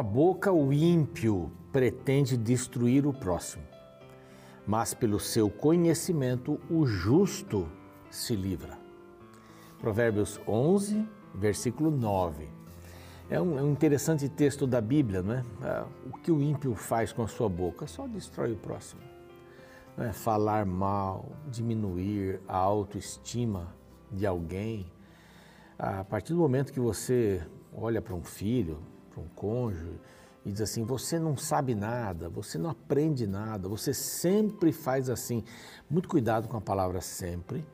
A boca, o ímpio pretende destruir o próximo, mas pelo seu conhecimento, o justo se livra. Provérbios 11, versículo 9. É um, é um, interessante texto da Bíblia, não é? Ah, o que o ímpio faz com a sua boca? Só destrói o próximo. É? Falar mal, diminuir a autoestima de alguém. A partir do momento que você olha para um filho, para um cônjuge, e diz assim: você não sabe nada, você não aprende nada, você sempre faz assim. Muito cuidado com a palavra sempre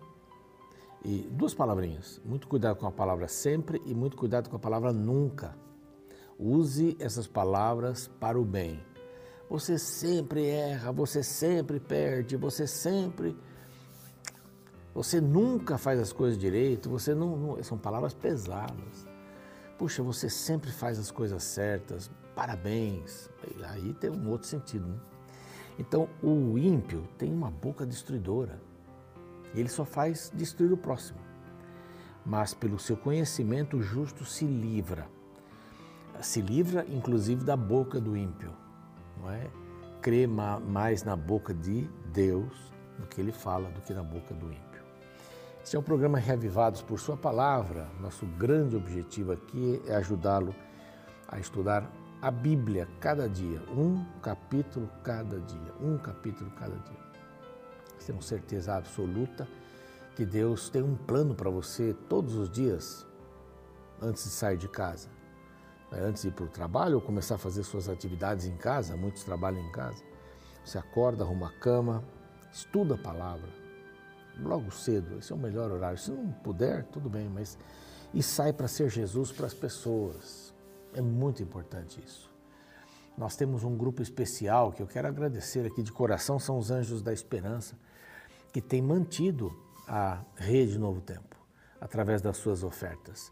e duas palavrinhas. Muito cuidado com a palavra sempre e muito cuidado com a palavra nunca. Use essas palavras para o bem. Você sempre erra, você sempre perde, você sempre. Você nunca faz as coisas direito, você não, não. São palavras pesadas. Puxa, você sempre faz as coisas certas, parabéns. Aí tem um outro sentido, né? Então, o ímpio tem uma boca destruidora. Ele só faz destruir o próximo. Mas pelo seu conhecimento, o justo se livra. Se livra, inclusive, da boca do ímpio. Não é? Crê mais na boca de Deus do que ele fala, do que na boca do ímpio. Este é um programa Reavivados por Sua Palavra. Nosso grande objetivo aqui é ajudá-lo a estudar a Bíblia cada dia, um capítulo cada dia, um capítulo cada dia temos certeza absoluta que Deus tem um plano para você todos os dias antes de sair de casa. Né? Antes de ir para o trabalho ou começar a fazer suas atividades em casa, muitos trabalham em casa. Você acorda, arruma a cama, estuda a palavra, logo cedo, esse é o melhor horário. Se não puder, tudo bem, mas. E sai para ser Jesus para as pessoas. É muito importante isso. Nós temos um grupo especial que eu quero agradecer aqui de coração, são os Anjos da Esperança que tem mantido a rede Novo Tempo através das suas ofertas.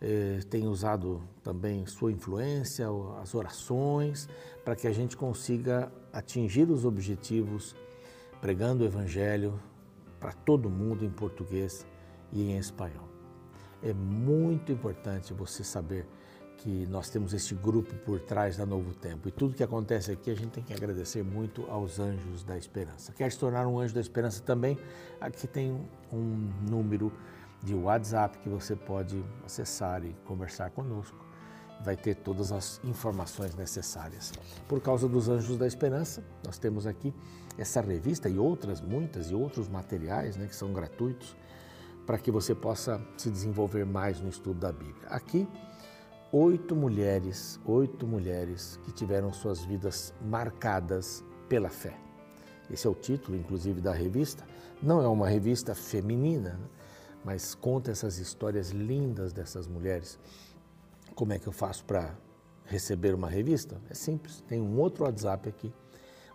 Eh, tem usado também sua influência, as orações, para que a gente consiga atingir os objetivos pregando o Evangelho para todo mundo em português e em espanhol. É muito importante você saber que nós temos este grupo por trás da Novo Tempo. E tudo que acontece aqui a gente tem que agradecer muito aos anjos da esperança. Quer se tornar um anjo da esperança também? Aqui tem um número de WhatsApp que você pode acessar e conversar conosco. Vai ter todas as informações necessárias. Por causa dos Anjos da Esperança, nós temos aqui essa revista e outras, muitas e outros materiais né, que são gratuitos para que você possa se desenvolver mais no estudo da Bíblia. Aqui oito mulheres, oito mulheres que tiveram suas vidas marcadas pela fé. Esse é o título, inclusive, da revista. Não é uma revista feminina, né? mas conta essas histórias lindas dessas mulheres. Como é que eu faço para receber uma revista? É simples, tem um outro WhatsApp aqui,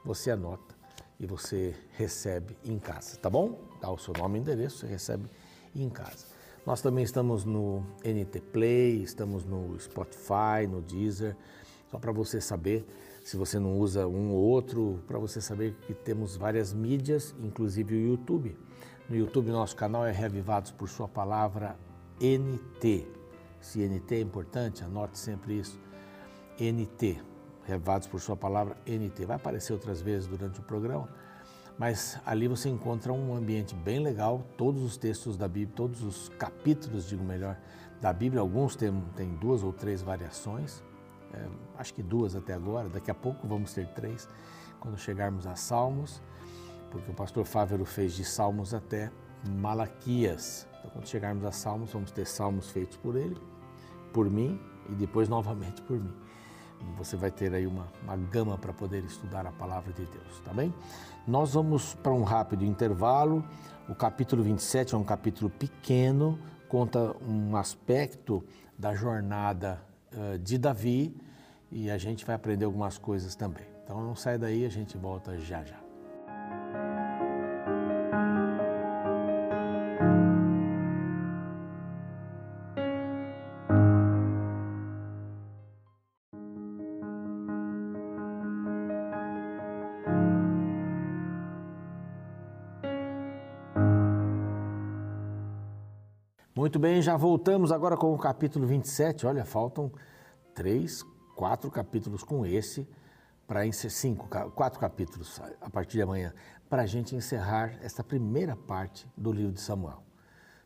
você anota e você recebe em casa, tá bom? Dá o seu nome e endereço, você recebe em casa. Nós também estamos no NT Play, estamos no Spotify, no Deezer, só para você saber, se você não usa um ou outro, para você saber que temos várias mídias, inclusive o YouTube. No YouTube, nosso canal é Reavivados por Sua Palavra NT. Se NT é importante, anote sempre isso. NT, Reavivados por Sua Palavra NT. Vai aparecer outras vezes durante o programa mas ali você encontra um ambiente bem legal, todos os textos da Bíblia, todos os capítulos, digo melhor, da Bíblia, alguns têm, têm duas ou três variações, é, acho que duas até agora, daqui a pouco vamos ter três, quando chegarmos a Salmos, porque o pastor Fávero fez de Salmos até Malaquias. Então, quando chegarmos a Salmos, vamos ter Salmos feitos por ele, por mim e depois novamente por mim você vai ter aí uma, uma gama para poder estudar a palavra de Deus, tá bem? Nós vamos para um rápido intervalo. O capítulo 27 é um capítulo pequeno, conta um aspecto da jornada de Davi e a gente vai aprender algumas coisas também. Então não sai daí, a gente volta já já. Muito bem, já voltamos agora com o capítulo 27. Olha, faltam três, quatro capítulos com esse, para cinco, quatro capítulos a partir de amanhã, para a gente encerrar essa primeira parte do livro de Samuel.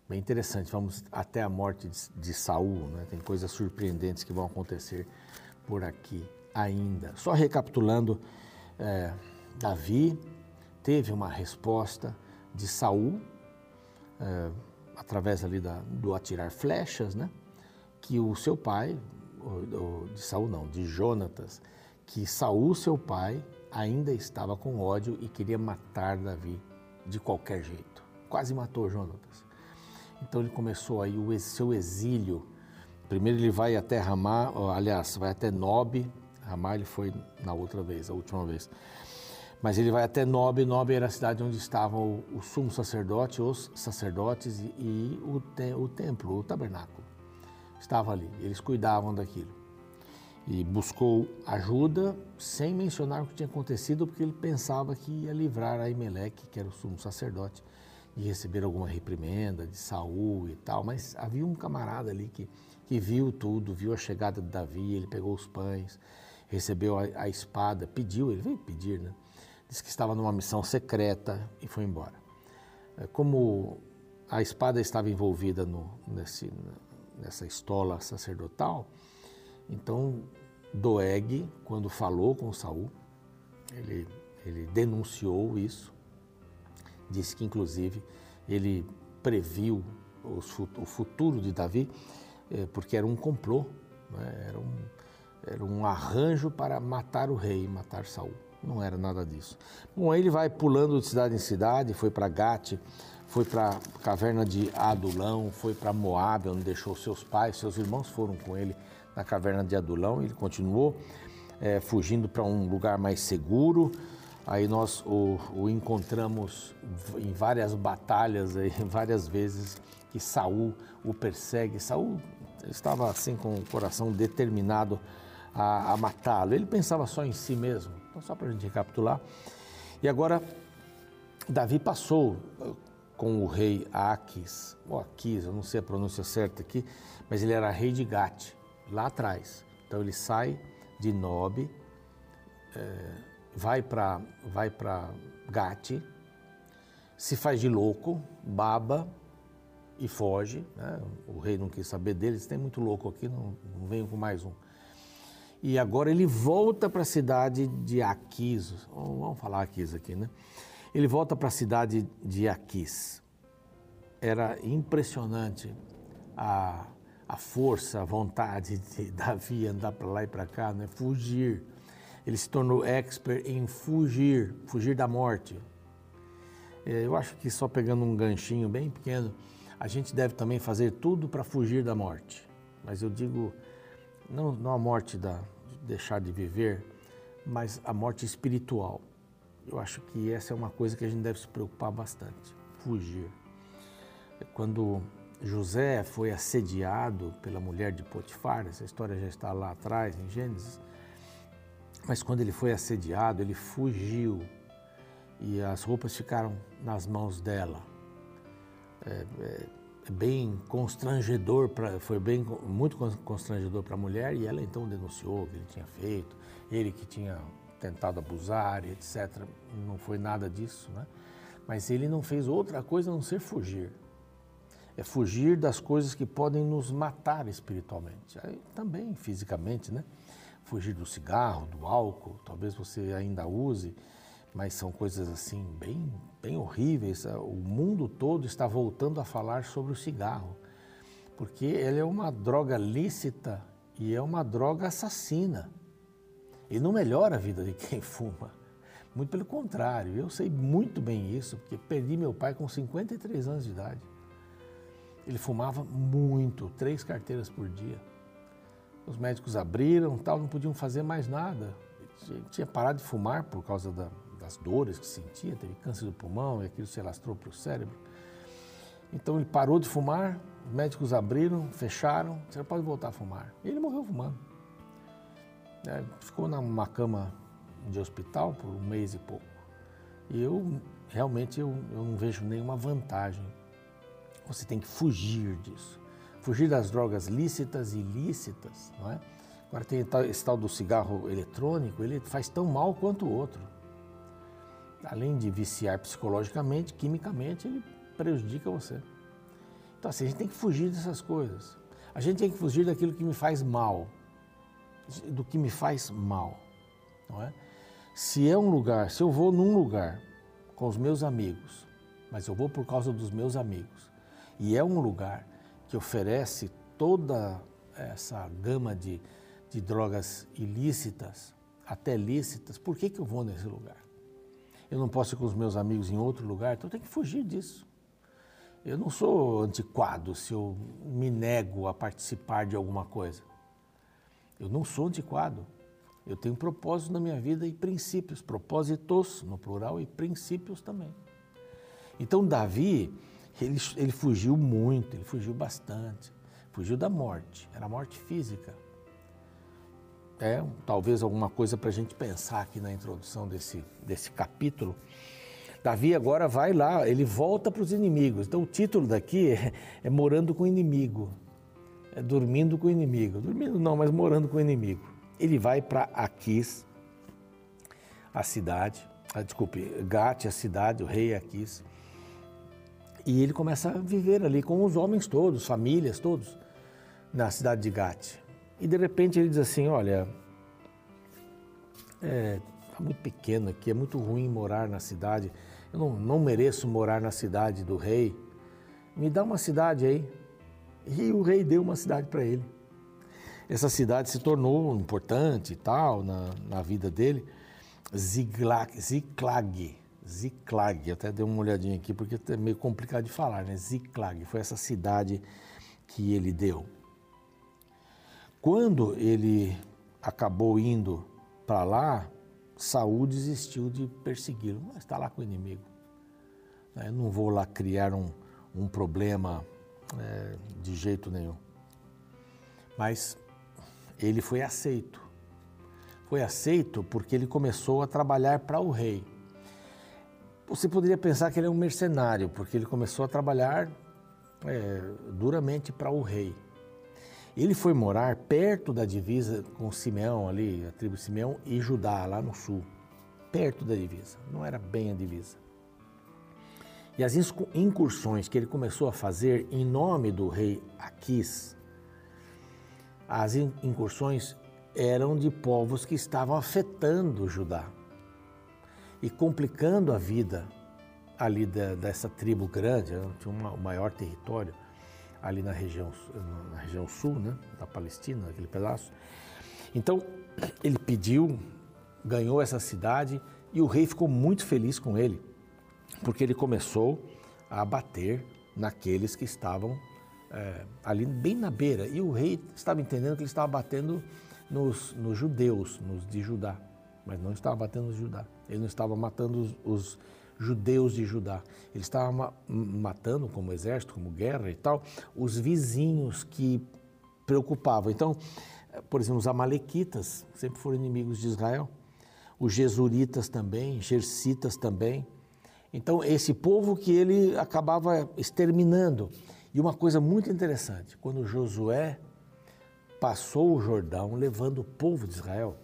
Bem interessante, vamos até a morte de, de Saul, né? tem coisas surpreendentes que vão acontecer por aqui ainda. Só recapitulando, é, Davi teve uma resposta de Saul, é, através ali da, do atirar flechas, né? que o seu pai, de Saul não, de Jonatas, que Saul, seu pai, ainda estava com ódio e queria matar Davi de qualquer jeito. Quase matou Jonatas. Então ele começou aí o seu exílio. Primeiro ele vai até Ramá, aliás, vai até Nob. Ramá ele foi na outra vez, a última vez. Mas ele vai até Nob. Nob era a cidade onde estavam o, sumo sacerdote, os sacerdotes e, e o, te, o templo, o tabernáculo estava ali, eles cuidavam daquilo. E buscou ajuda sem mencionar o que tinha acontecido, porque ele pensava que ia livrar Aimeleque, que era o sumo sacerdote, de receber alguma reprimenda de Saul e tal. Mas havia um camarada ali que, que viu tudo, viu a chegada de Davi, ele pegou os pães, recebeu a, a espada, pediu, ele veio pedir, né? Disse que estava numa missão secreta e foi embora. É, como a espada estava envolvida no, nesse, nessa estola sacerdotal. Então, Doeg, quando falou com Saul, ele, ele denunciou isso, disse que inclusive ele previu os, o futuro de Davi, eh, porque era um complô, né? era, um, era um arranjo para matar o rei, matar Saul. Não era nada disso. Bom, aí ele vai pulando de cidade em cidade, foi para Gate, foi para a caverna de Adulão, foi para Moab, onde deixou seus pais, seus irmãos foram com ele na caverna de Adulão. Ele continuou é, fugindo para um lugar mais seguro. Aí nós o, o, encontramos em várias batalhas, aí, várias vezes que Saul o persegue. Saul estava assim com o coração determinado a, a matá-lo. Ele pensava só em si mesmo. Então só para a gente recapitular. E agora Davi passou com o rei Aquis, ou Aquis, eu não sei a pronúncia certa aqui, mas ele era rei de Gate, lá atrás. Então ele sai de Nob, é, vai para vai Gate, se faz de louco, baba e foge. Né? O rei não quis saber deles, tem muito louco aqui, não, não venho com mais um. E agora ele volta para a cidade de Aquis, vamos falar Aquis aqui, né? Ele volta para a cidade de Aquis. Era impressionante a, a força, a vontade de Davi andar para lá e para cá, né? fugir. Ele se tornou expert em fugir, fugir da morte. É, eu acho que só pegando um ganchinho bem pequeno, a gente deve também fazer tudo para fugir da morte. Mas eu digo, não, não a morte da de deixar de viver, mas a morte espiritual. Eu acho que essa é uma coisa que a gente deve se preocupar bastante, fugir. Quando José foi assediado pela mulher de Potifar, essa história já está lá atrás em Gênesis, mas quando ele foi assediado, ele fugiu e as roupas ficaram nas mãos dela. É, é, bem constrangedor, pra, foi bem, muito constrangedor para a mulher e ela então denunciou o que ele tinha feito, ele que tinha tentado abusar, etc. Não foi nada disso, né? Mas ele não fez outra coisa a não ser fugir. É fugir das coisas que podem nos matar espiritualmente, também fisicamente, né? Fugir do cigarro, do álcool, talvez você ainda use, mas são coisas assim bem, bem horríveis. O mundo todo está voltando a falar sobre o cigarro, porque ele é uma droga lícita e é uma droga assassina. Ele não melhora a vida de quem fuma. Muito pelo contrário, eu sei muito bem isso, porque perdi meu pai com 53 anos de idade. Ele fumava muito, três carteiras por dia. Os médicos abriram, tal, não podiam fazer mais nada. Ele tinha parado de fumar por causa da, das dores que sentia, teve câncer do pulmão e aquilo se alastrou para o cérebro. Então ele parou de fumar, os médicos abriram, fecharam, você pode voltar a fumar. E ele morreu fumando. É, ficou numa cama de hospital por um mês e pouco. E eu realmente eu, eu não vejo nenhuma vantagem. Você tem que fugir disso. Fugir das drogas lícitas e ilícitas, não é? Agora tem esse tal do cigarro eletrônico, ele faz tão mal quanto o outro. Além de viciar psicologicamente, quimicamente, ele prejudica você. Então assim, a gente tem que fugir dessas coisas. A gente tem que fugir daquilo que me faz mal, do que me faz mal, não é? Se é um lugar, se eu vou num lugar com os meus amigos, mas eu vou por causa dos meus amigos, e é um lugar que oferece toda essa gama de, de drogas ilícitas, até lícitas, por que, que eu vou nesse lugar? Eu não posso ir com os meus amigos em outro lugar, então eu tenho que fugir disso. Eu não sou antiquado se eu me nego a participar de alguma coisa. Eu não sou antiquado. Eu tenho propósitos na minha vida e princípios, propósitos no plural e princípios também. Então Davi, ele, ele fugiu muito, ele fugiu bastante. Fugiu da morte, era morte física. É talvez alguma coisa para a gente pensar aqui na introdução desse, desse capítulo. Davi agora vai lá, ele volta para os inimigos. Então o título daqui é, é Morando com o Inimigo. É dormindo com o inimigo. Dormindo não, mas morando com o inimigo. Ele vai para Aquis, a cidade, ah, desculpe, Gate, a cidade, o rei Aquis. E ele começa a viver ali com os homens todos, famílias todos, na cidade de Gate. E de repente ele diz assim: Olha, é tá muito pequeno aqui, é muito ruim morar na cidade. Eu não, não mereço morar na cidade do rei. Me dá uma cidade aí. E o rei deu uma cidade para ele. Essa cidade se tornou importante e tal na, na vida dele. Ziklag, Ziklag, Ziklag, até dei uma olhadinha aqui porque é meio complicado de falar, né? Ziklag, foi essa cidade que ele deu. Quando ele acabou indo para lá, Saul desistiu de persegui-lo. Está lá com o inimigo. Eu não vou lá criar um, um problema é, de jeito nenhum. Mas ele foi aceito. Foi aceito porque ele começou a trabalhar para o rei. Você poderia pensar que ele é um mercenário, porque ele começou a trabalhar é, duramente para o rei. Ele foi morar perto da divisa com Simeão ali, a tribo Simeão e Judá, lá no sul, perto da divisa. Não era bem a divisa. E as incursões que ele começou a fazer em nome do rei Aquis, as incursões eram de povos que estavam afetando Judá e complicando a vida ali da, dessa tribo grande, tinha um maior território ali na região, na região sul, né, da Palestina, naquele pedaço. Então, ele pediu, ganhou essa cidade e o rei ficou muito feliz com ele, porque ele começou a bater naqueles que estavam é, ali bem na beira. E o rei estava entendendo que ele estava batendo nos, nos judeus, nos de Judá, mas não estava batendo nos Judá. Ele não estava matando os, os judeus de Judá. Ele estava matando, como exército, como guerra e tal, os vizinhos que preocupavam. Então, por exemplo, os amalequitas sempre foram inimigos de Israel, os jesuritas também, gersitas também. Então, esse povo que ele acabava exterminando. E uma coisa muito interessante, quando Josué passou o Jordão levando o povo de Israel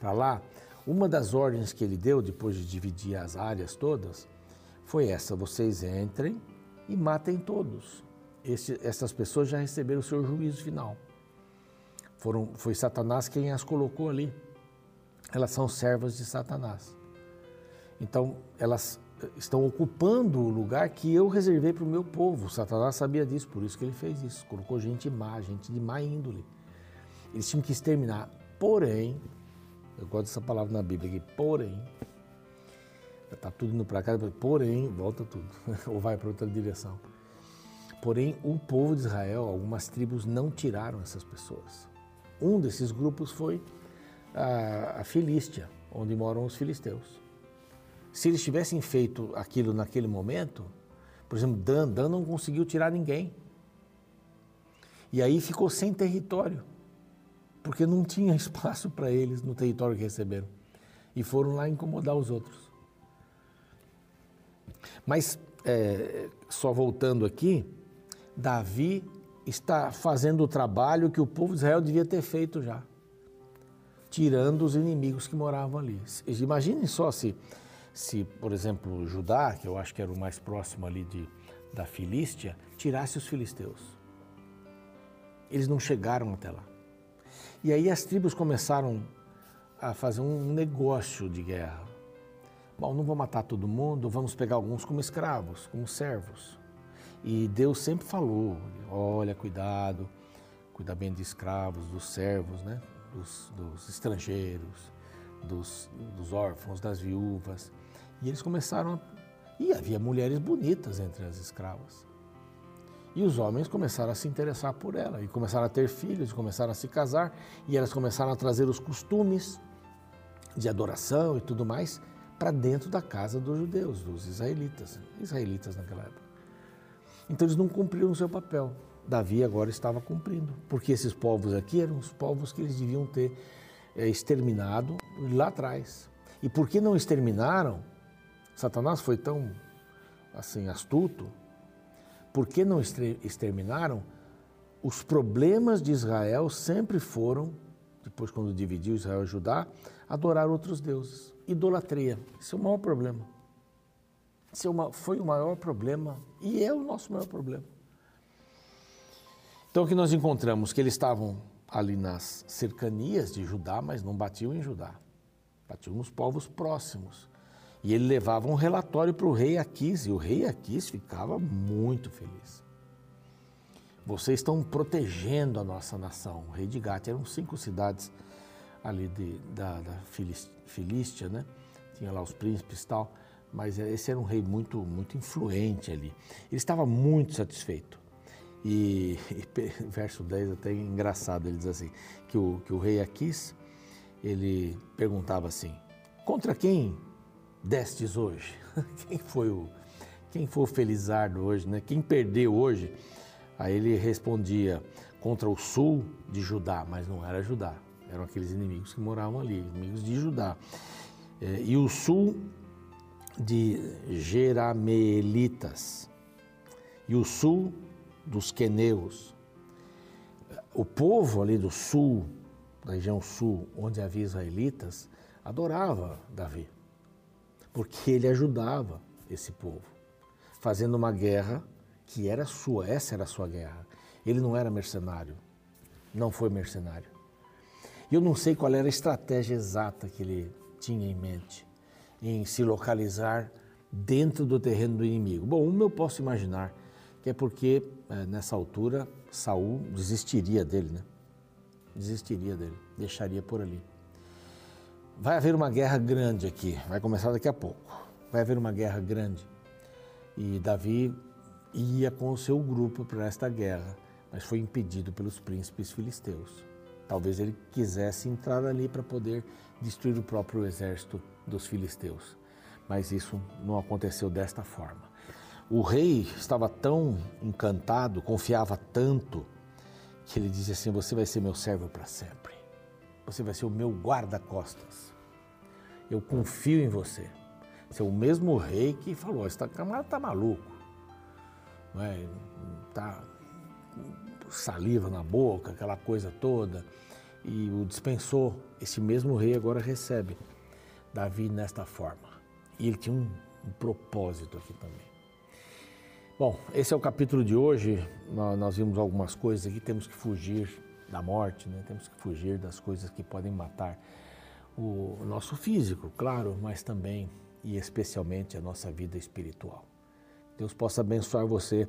para lá, uma das ordens que ele deu, depois de dividir as áreas todas, foi essa: vocês entrem e matem todos. Essas pessoas já receberam o seu juízo final. Foram, foi Satanás quem as colocou ali. Elas são servas de Satanás. Então, elas eh, estão ocupando o lugar que eu reservei para o meu povo. Satanás sabia disso, por isso que ele fez isso. Colocou gente má, gente de má índole. Eles tinham que exterminar. Porém, eu gosto dessa palavra na Bíblia aqui, porém, está tudo indo para cá, porém, volta tudo, ou vai para outra direção. Porém, o povo de Israel, algumas tribos não tiraram essas pessoas. Um desses grupos foi a, a Filístia, onde moram os filisteus. Se eles tivessem feito aquilo naquele momento, por exemplo, Dan, Dan não conseguiu tirar ninguém. E aí ficou sem território porque não tinha espaço para eles no território que receberam. E foram lá incomodar os outros. Mas, é, só voltando aqui, Davi está fazendo o trabalho que o povo de Israel devia ter feito já. tirando os inimigos que moravam ali. Imaginem só se, se, por exemplo, Judá, que eu acho que era o mais próximo ali de, da Filístia, tirasse os filisteus. Eles não chegaram até lá. E aí as tribos começaram a fazer um negócio de guerra. Bom, não vou matar todo mundo, vamos pegar alguns como escravos, como servos. E Deus sempre falou: olha, cuidado, cuida bem de escravos, dos servos, né? dos, dos estrangeiros, dos, dos órfãos, das viúvas. E eles começaram a... E havia mulheres bonitas entre as escravas. E os homens começaram a se interessar por ela, e começaram a ter filhos, começaram a se casar, e elas começaram a trazer os costumes de adoração e tudo mais para dentro da casa dos judeus, dos israelitas, israelitas naquela época. Então eles não cumpriram o seu papel. Davi agora estava cumprindo, porque esses povos aqui eram os povos que eles deviam ter é, exterminado lá atrás. E por que não exterminaram? Satanás foi tão assim astuto. Por que não exterminaram? Os problemas de Israel sempre foram, depois quando dividiu Israel e Judá, adorar outros deuses. Idolatria. Isso é o maior problema. Isso é uma, foi o maior problema e é o nosso maior problema. Então, o que nós encontramos? Que eles estavam ali nas cercanias de Judá, mas não batiam em Judá. Batiam nos povos próximos. E ele levava um relatório para o rei Aquis, e o rei Aquis ficava muito feliz. Vocês estão protegendo a nossa nação. O rei de Gate eram cinco cidades ali de, da, da Filístia, né? Tinha lá os príncipes e tal, mas esse era um rei muito, muito influente ali. Ele estava muito satisfeito. E, e verso 10 até engraçado, ele diz assim, que o, que o rei Aquis, ele perguntava assim, contra quem destes hoje? Quem foi o, quem foi o felizardo hoje, né? Quem perdeu hoje? Aí ele respondia, contra o sul de Judá, mas não era Judá, eram aqueles inimigos que moravam ali, inimigos de Judá. É, e o sul de Jeramelitas, e o sul dos queneus. O povo ali do sul, da região sul, onde havia israelitas, adorava Davi, porque ele ajudava esse povo, fazendo uma guerra que era sua, essa era a sua guerra. Ele não era mercenário, não foi mercenário. Eu não sei qual era a estratégia exata que ele tinha em mente em se localizar dentro do terreno do inimigo. Bom, uma eu posso imaginar que é porque é, nessa altura Saul desistiria dele, né? Desistiria dele, deixaria por ali. Vai haver uma guerra grande aqui, vai começar daqui a pouco. Vai haver uma guerra grande. E Davi ia com o seu grupo para esta guerra, mas foi impedido pelos príncipes filisteus. Talvez ele quisesse entrar ali para poder destruir o próprio exército dos filisteus. Mas isso não aconteceu desta forma. O rei estava tão encantado, confiava tanto, que ele dizia assim: Você vai ser meu servo para sempre. Você vai ser o meu guarda-costas. Eu confio em você. Você é o mesmo rei que falou: Esse camarada está maluco. Não é? Tá saliva na boca, aquela coisa toda. E o dispensou. Esse mesmo rei agora recebe Davi nesta forma. E ele tinha um, um propósito aqui também. Bom, esse é o capítulo de hoje. Nós vimos algumas coisas aqui. Temos que fugir da morte, né? temos que fugir das coisas que podem matar o nosso físico, claro, mas também e especialmente a nossa vida espiritual. Deus possa abençoar você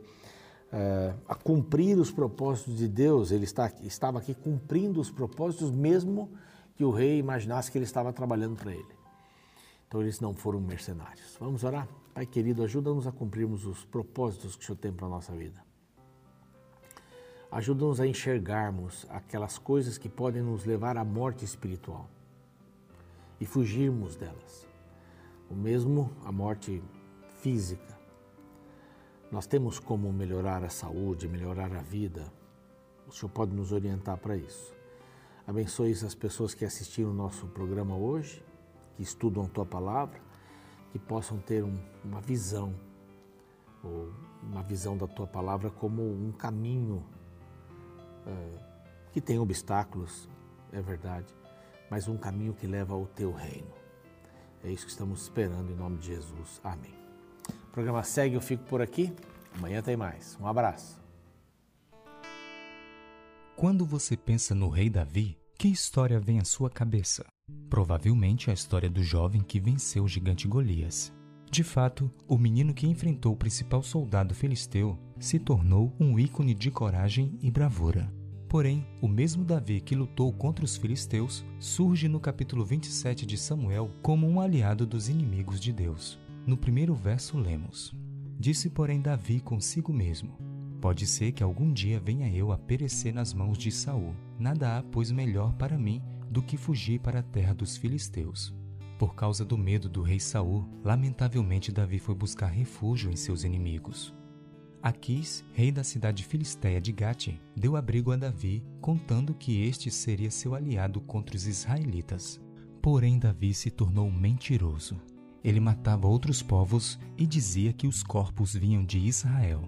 é, a cumprir os propósitos de Deus. Ele está, estava aqui cumprindo os propósitos, mesmo que o rei imaginasse que ele estava trabalhando para ele. Então eles não foram mercenários. Vamos orar? Pai querido, ajuda-nos a cumprirmos os propósitos que o Senhor tem para a nossa vida. Ajuda-nos a enxergarmos aquelas coisas que podem nos levar à morte espiritual e fugirmos delas. O mesmo a morte física. Nós temos como melhorar a saúde, melhorar a vida. O Senhor pode nos orientar para isso. Abençoe as pessoas que assistiram o nosso programa hoje que estudam tua palavra, que possam ter um, uma visão, ou uma visão da tua palavra como um caminho que tem obstáculos, é verdade, mas um caminho que leva ao teu reino. É isso que estamos esperando em nome de Jesus. Amém. O programa segue, eu fico por aqui. Amanhã tem mais. Um abraço. Quando você pensa no rei Davi, que história vem à sua cabeça? Provavelmente a história do jovem que venceu o gigante Golias. De fato, o menino que enfrentou o principal soldado filisteu se tornou um ícone de coragem e bravura. Porém, o mesmo Davi que lutou contra os filisteus surge no capítulo 27 de Samuel como um aliado dos inimigos de Deus. No primeiro verso lemos: Disse, porém, Davi consigo mesmo: Pode ser que algum dia venha eu a perecer nas mãos de Saul. Nada há, pois, melhor para mim do que fugir para a terra dos filisteus. Por causa do medo do rei Saul, lamentavelmente Davi foi buscar refúgio em seus inimigos. Aquis, rei da cidade filisteia de Gate, deu abrigo a Davi, contando que este seria seu aliado contra os israelitas. Porém, Davi se tornou mentiroso. Ele matava outros povos e dizia que os corpos vinham de Israel.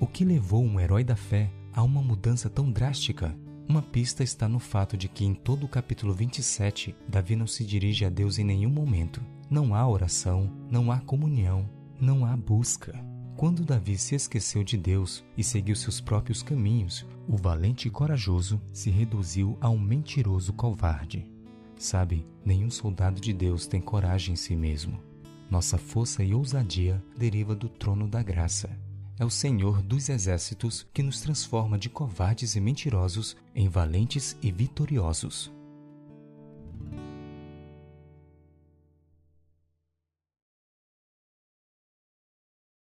O que levou um herói da fé a uma mudança tão drástica? Uma pista está no fato de que em todo o capítulo 27, Davi não se dirige a Deus em nenhum momento. Não há oração, não há comunhão, não há busca. Quando Davi se esqueceu de Deus e seguiu seus próprios caminhos, o valente e corajoso se reduziu a um mentiroso covarde. Sabe, nenhum soldado de Deus tem coragem em si mesmo. Nossa força e ousadia deriva do trono da graça é o Senhor dos exércitos que nos transforma de covardes e mentirosos em valentes e vitoriosos.